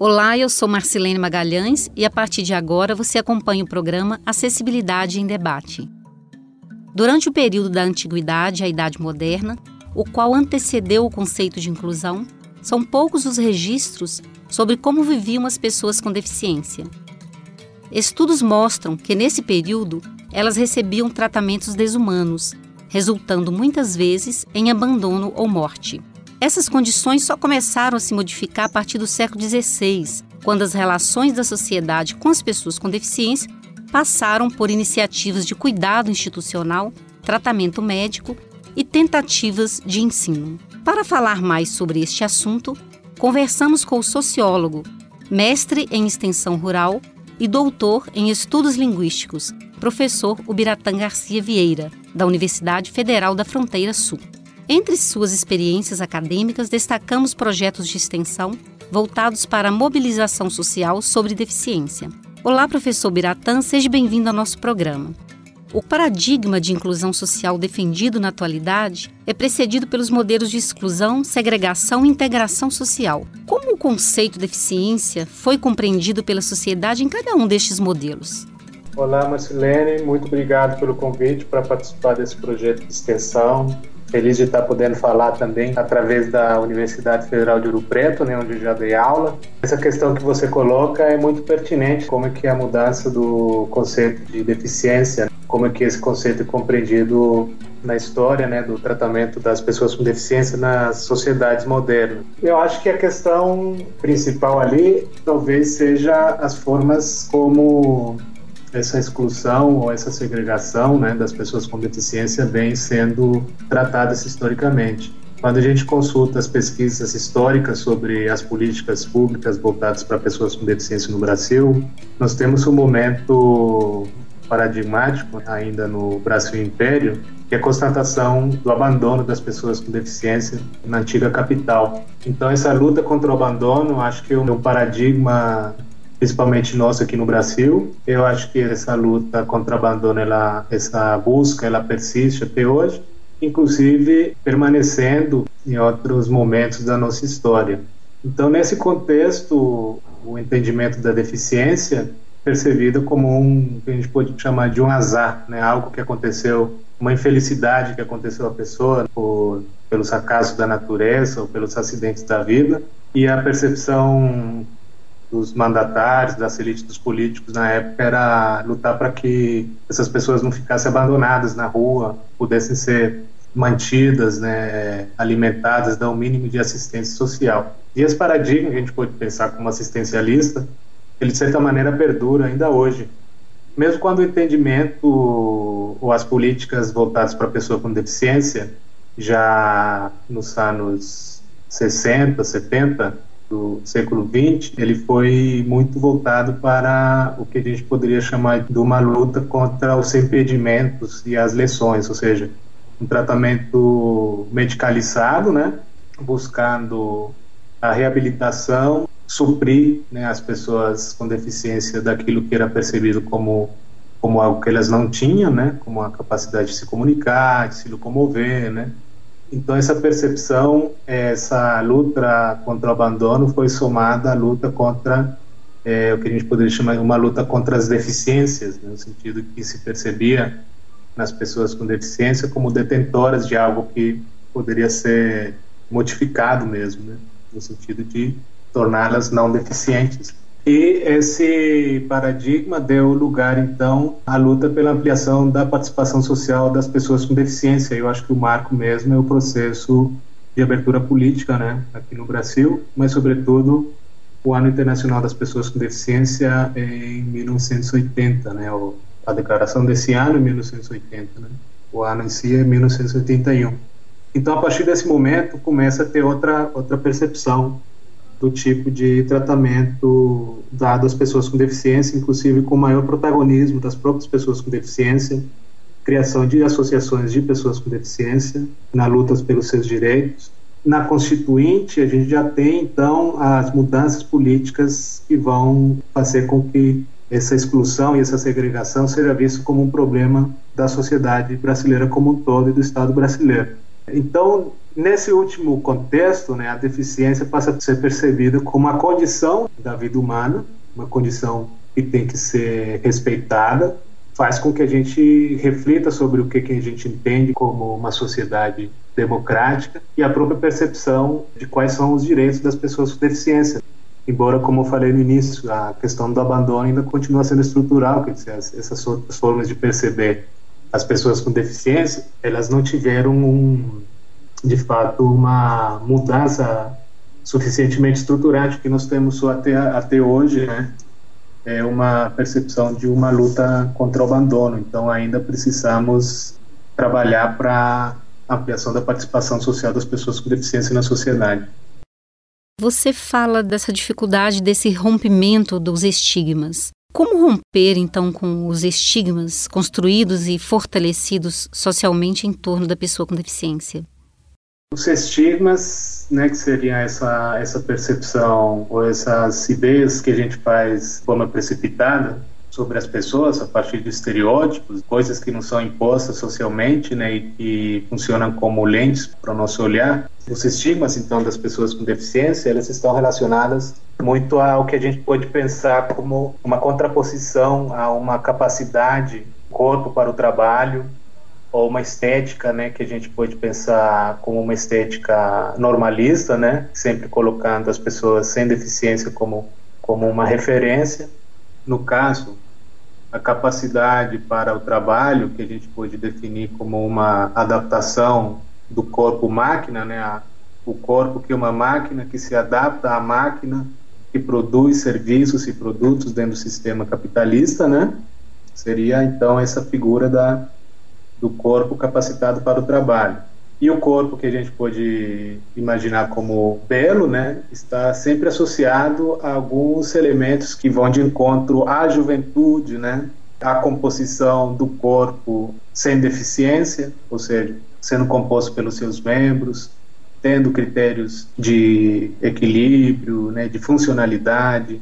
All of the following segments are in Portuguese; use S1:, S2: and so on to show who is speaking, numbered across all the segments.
S1: Olá, eu sou Marcilene Magalhães e a partir de agora você acompanha o programa Acessibilidade em Debate. Durante o período da Antiguidade à Idade Moderna, o qual antecedeu o conceito de inclusão, são poucos os registros sobre como viviam as pessoas com deficiência. Estudos mostram que nesse período elas recebiam tratamentos desumanos, resultando muitas vezes em abandono ou morte. Essas condições só começaram a se modificar a partir do século XVI, quando as relações da sociedade com as pessoas com deficiência passaram por iniciativas de cuidado institucional, tratamento médico e tentativas de ensino. Para falar mais sobre este assunto, conversamos com o sociólogo, mestre em extensão rural e doutor em estudos linguísticos, professor Ubiratã Garcia Vieira, da Universidade Federal da Fronteira Sul. Entre suas experiências acadêmicas, destacamos projetos de extensão voltados para a mobilização social sobre deficiência. Olá, professor Biratã, seja bem-vindo ao nosso programa. O paradigma de inclusão social defendido na atualidade é precedido pelos modelos de exclusão, segregação e integração social. Como o conceito deficiência foi compreendido pela sociedade em cada um destes modelos?
S2: Olá, Marcelene, muito obrigado pelo convite para participar desse projeto de extensão Feliz de estar podendo falar também através da Universidade Federal de Ouro Preto, né, onde já dei aula. Essa questão que você coloca é muito pertinente, como é que é a mudança do conceito de deficiência, como é que esse conceito é compreendido na história né, do tratamento das pessoas com deficiência nas sociedades modernas. Eu acho que a questão principal ali talvez seja as formas como essa exclusão ou essa segregação né, das pessoas com deficiência vem sendo tratadas historicamente. Quando a gente consulta as pesquisas históricas sobre as políticas públicas voltadas para pessoas com deficiência no Brasil, nós temos um momento paradigmático ainda no Brasil Império, que é a constatação do abandono das pessoas com deficiência na antiga capital. Então, essa luta contra o abandono, acho que é um paradigma principalmente nós aqui no Brasil. Eu acho que essa luta contra o abandono, ela, essa busca, ela persiste até hoje, inclusive permanecendo em outros momentos da nossa história. Então, nesse contexto, o entendimento da deficiência percebido como um que a gente pode chamar de um azar, né? Algo que aconteceu, uma infelicidade que aconteceu à pessoa por pelos acasos da natureza ou pelos acidentes da vida e a percepção dos mandatários, das elites dos políticos na época era lutar para que essas pessoas não ficassem abandonadas na rua, pudessem ser mantidas, né, alimentadas, dar o um mínimo de assistência social. E esse paradigma que a gente pode pensar como assistencialista, ele de certa maneira perdura ainda hoje. Mesmo quando o entendimento ou as políticas voltadas para a pessoa com deficiência, já nos anos 60, 70, do século XX, ele foi muito voltado para o que a gente poderia chamar de uma luta contra os impedimentos e as lesões, ou seja, um tratamento medicalizado, né, buscando a reabilitação, suprir né, as pessoas com deficiência daquilo que era percebido como como algo que elas não tinham, né, como a capacidade de se comunicar, de se locomover, né, então, essa percepção, essa luta contra o abandono foi somada à luta contra é, o que a gente poderia chamar de uma luta contra as deficiências, né, no sentido que se percebia nas pessoas com deficiência como detentoras de algo que poderia ser modificado mesmo, né, no sentido de torná-las não deficientes. E esse paradigma deu lugar, então, à luta pela ampliação da participação social das pessoas com deficiência. Eu acho que o marco mesmo é o processo de abertura política, né, aqui no Brasil, mas, sobretudo, o Ano Internacional das Pessoas com Deficiência em 1980, né, a declaração desse ano em 1980, né, o ano em si é 1981. Então, a partir desse momento, começa a ter outra outra percepção do tipo de tratamento dado às pessoas com deficiência, inclusive com maior protagonismo das próprias pessoas com deficiência, criação de associações de pessoas com deficiência na luta pelos seus direitos. Na Constituinte, a gente já tem, então, as mudanças políticas que vão fazer com que essa exclusão e essa segregação seja visto como um problema da sociedade brasileira como um todo e do Estado brasileiro. Então, nesse último contexto, né, a deficiência passa a ser percebida como uma condição da vida humana, uma condição que tem que ser respeitada, faz com que a gente reflita sobre o que, que a gente entende como uma sociedade democrática e a própria percepção de quais são os direitos das pessoas com deficiência. Embora, como eu falei no início, a questão do abandono ainda continua sendo estrutural, quer dizer, essas formas de perceber as pessoas com deficiência, elas não tiveram um, de fato uma mudança suficientemente estruturante que nós temos até até hoje, né? É uma percepção de uma luta contra o abandono. Então ainda precisamos trabalhar para ampliação da participação social das pessoas com deficiência na sociedade.
S1: Você fala dessa dificuldade, desse rompimento dos estigmas. Como romper, então, com os estigmas construídos e fortalecidos socialmente em torno da pessoa com deficiência?
S2: Os estigmas, né, que seria essa, essa percepção ou essas ideias que a gente faz de forma precipitada sobre as pessoas a partir de estereótipos, coisas que não são impostas socialmente, né, e que funcionam como lentes para o nosso olhar. Os estigmas, então, das pessoas com deficiência, elas estão relacionadas muito ao que a gente pode pensar como uma contraposição a uma capacidade corpo para o trabalho ou uma estética, né, que a gente pode pensar como uma estética normalista, né, sempre colocando as pessoas sem deficiência como como uma referência. No caso, a capacidade para o trabalho, que a gente pode definir como uma adaptação do corpo-máquina, né, o corpo que é uma máquina que se adapta à máquina que produz serviços e produtos dentro do sistema capitalista, né? Seria então essa figura da do corpo capacitado para o trabalho. E o corpo que a gente pode imaginar como belo, né, está sempre associado a alguns elementos que vão de encontro à juventude, né, à composição do corpo sem deficiência, ou seja, sendo composto pelos seus membros, tendo critérios de equilíbrio, né, de funcionalidade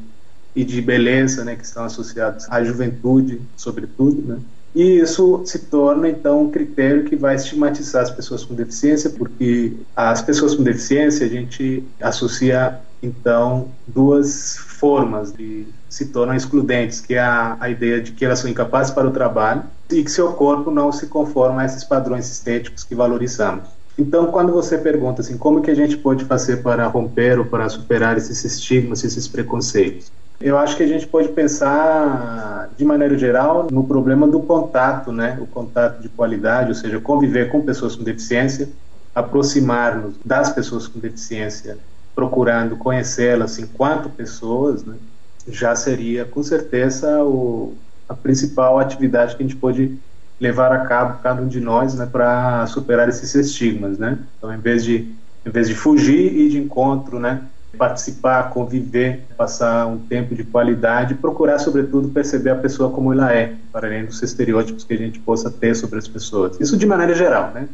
S2: e de beleza, né, que estão associados à juventude, sobretudo, né. E isso se torna, então, um critério que vai estigmatizar as pessoas com deficiência, porque as pessoas com deficiência a gente associa, então, duas formas de se tornam excludentes, que é a, a ideia de que elas são incapazes para o trabalho e que seu corpo não se conforma a esses padrões estéticos que valorizamos. Então, quando você pergunta assim, como que a gente pode fazer para romper ou para superar esses estigmas, esses preconceitos? Eu acho que a gente pode pensar, de maneira geral, no problema do contato, né? O contato de qualidade, ou seja, conviver com pessoas com deficiência, aproximar-nos das pessoas com deficiência, procurando conhecê-las enquanto pessoas, né? Já seria, com certeza, o, a principal atividade que a gente pode levar a cabo cada um de nós, né, para superar esses estigmas, né? Então, em vez de em vez de fugir e de encontro, né, participar, conviver, passar um tempo de qualidade, procurar, sobretudo, perceber a pessoa como ela é, para além dos estereótipos que a gente possa ter sobre as pessoas. Isso de maneira geral, né?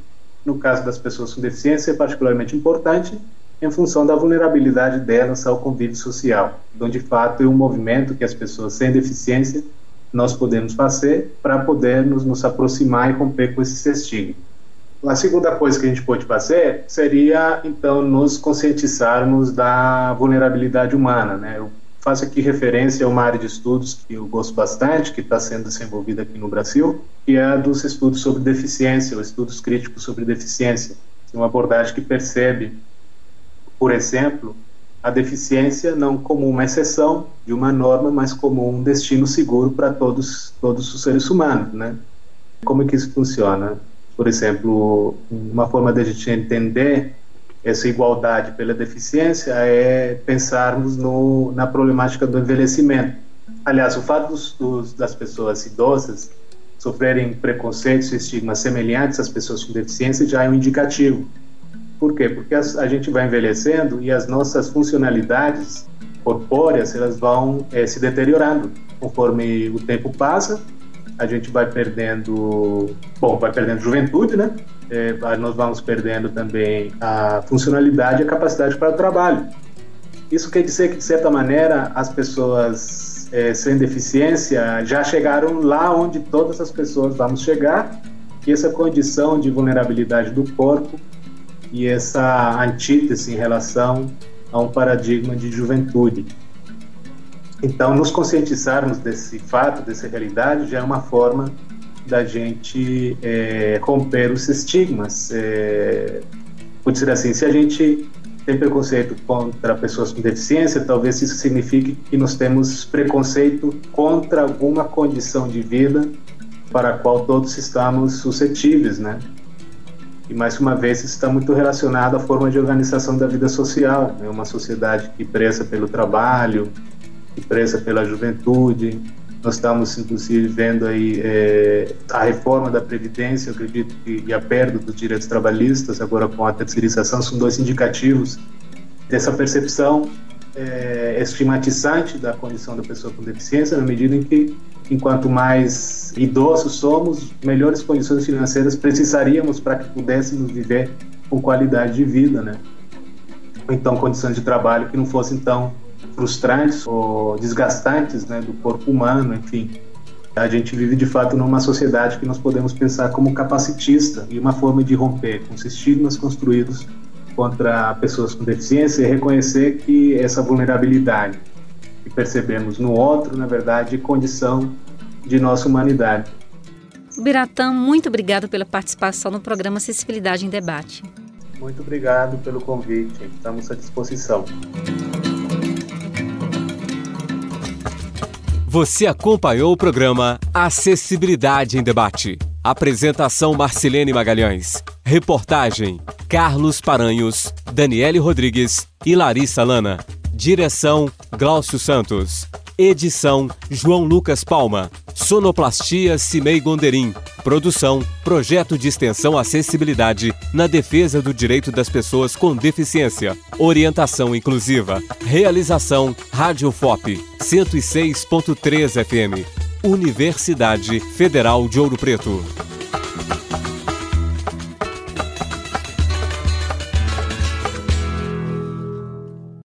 S2: No caso das pessoas com deficiência, é particularmente importante em função da vulnerabilidade delas ao convívio social. Então, de fato, é um movimento que as pessoas sem deficiência nós podemos fazer para poder nos, nos aproximar e romper com esse estigma. A segunda coisa que a gente pode fazer seria, então, nos conscientizarmos da vulnerabilidade humana. Né? Eu faço aqui referência a uma área de estudos que eu gosto bastante, que está sendo desenvolvida aqui no Brasil, que é a dos estudos sobre deficiência, ou estudos críticos sobre deficiência. É uma abordagem que percebe, por exemplo, a deficiência não como uma exceção de uma norma, mas como um destino seguro para todos, todos os seres humanos. Né? Como é que isso funciona? Por exemplo, uma forma de a gente entender essa igualdade pela deficiência é pensarmos no, na problemática do envelhecimento. Aliás, o fato dos, dos, das pessoas idosas sofrerem preconceitos e estigmas semelhantes às pessoas com deficiência já é um indicativo. Por quê? Porque a gente vai envelhecendo e as nossas funcionalidades corpóreas elas vão é, se deteriorando conforme o tempo passa. A gente vai perdendo, bom, vai perdendo juventude, né? É, nós vamos perdendo também a funcionalidade e a capacidade para o trabalho. Isso quer dizer que, de certa maneira, as pessoas é, sem deficiência já chegaram lá onde todas as pessoas vamos chegar, e essa condição de vulnerabilidade do corpo e essa antítese em relação a um paradigma de juventude. Então, nos conscientizarmos desse fato, dessa realidade, já é uma forma da gente é, romper os estigmas. É, por dizer assim, se a gente tem preconceito contra pessoas com deficiência, talvez isso signifique que nós temos preconceito contra alguma condição de vida para a qual todos estamos suscetíveis, né? E mais uma vez isso está muito relacionado à forma de organização da vida social, né? Uma sociedade que preza pelo trabalho, que preza pela juventude. Nós estamos inclusive vendo aí é, a reforma da previdência, eu acredito que e a perda dos direitos trabalhistas agora com a terceirização são dois indicativos dessa percepção é, estigmatizante da condição da pessoa com deficiência, na medida em que enquanto mais idosos somos, melhores condições financeiras precisaríamos para que pudéssemos viver com qualidade de vida, né? Então, condições de trabalho que não fossem tão frustrantes ou desgastantes, né, do corpo humano, enfim. A gente vive de fato numa sociedade que nós podemos pensar como capacitista e uma forma de romper com os estigmas construídos contra pessoas com deficiência e reconhecer que essa vulnerabilidade que percebemos no outro, na verdade, condição de nossa humanidade.
S1: Biratã, muito obrigado pela participação no programa Acessibilidade em Debate.
S2: Muito obrigado pelo convite. Estamos à disposição.
S3: Você acompanhou o programa Acessibilidade em Debate. Apresentação Marcilene Magalhães. Reportagem Carlos Paranhos, Daniele Rodrigues e Larissa Lana. Direção Glaucio Santos. Edição João Lucas Palma. Sonoplastia Cimei Gonderim. Produção Projeto de Extensão Acessibilidade na defesa do direito das pessoas com deficiência. Orientação inclusiva. Realização Rádio FOP 106.3 FM. Universidade Federal de Ouro Preto.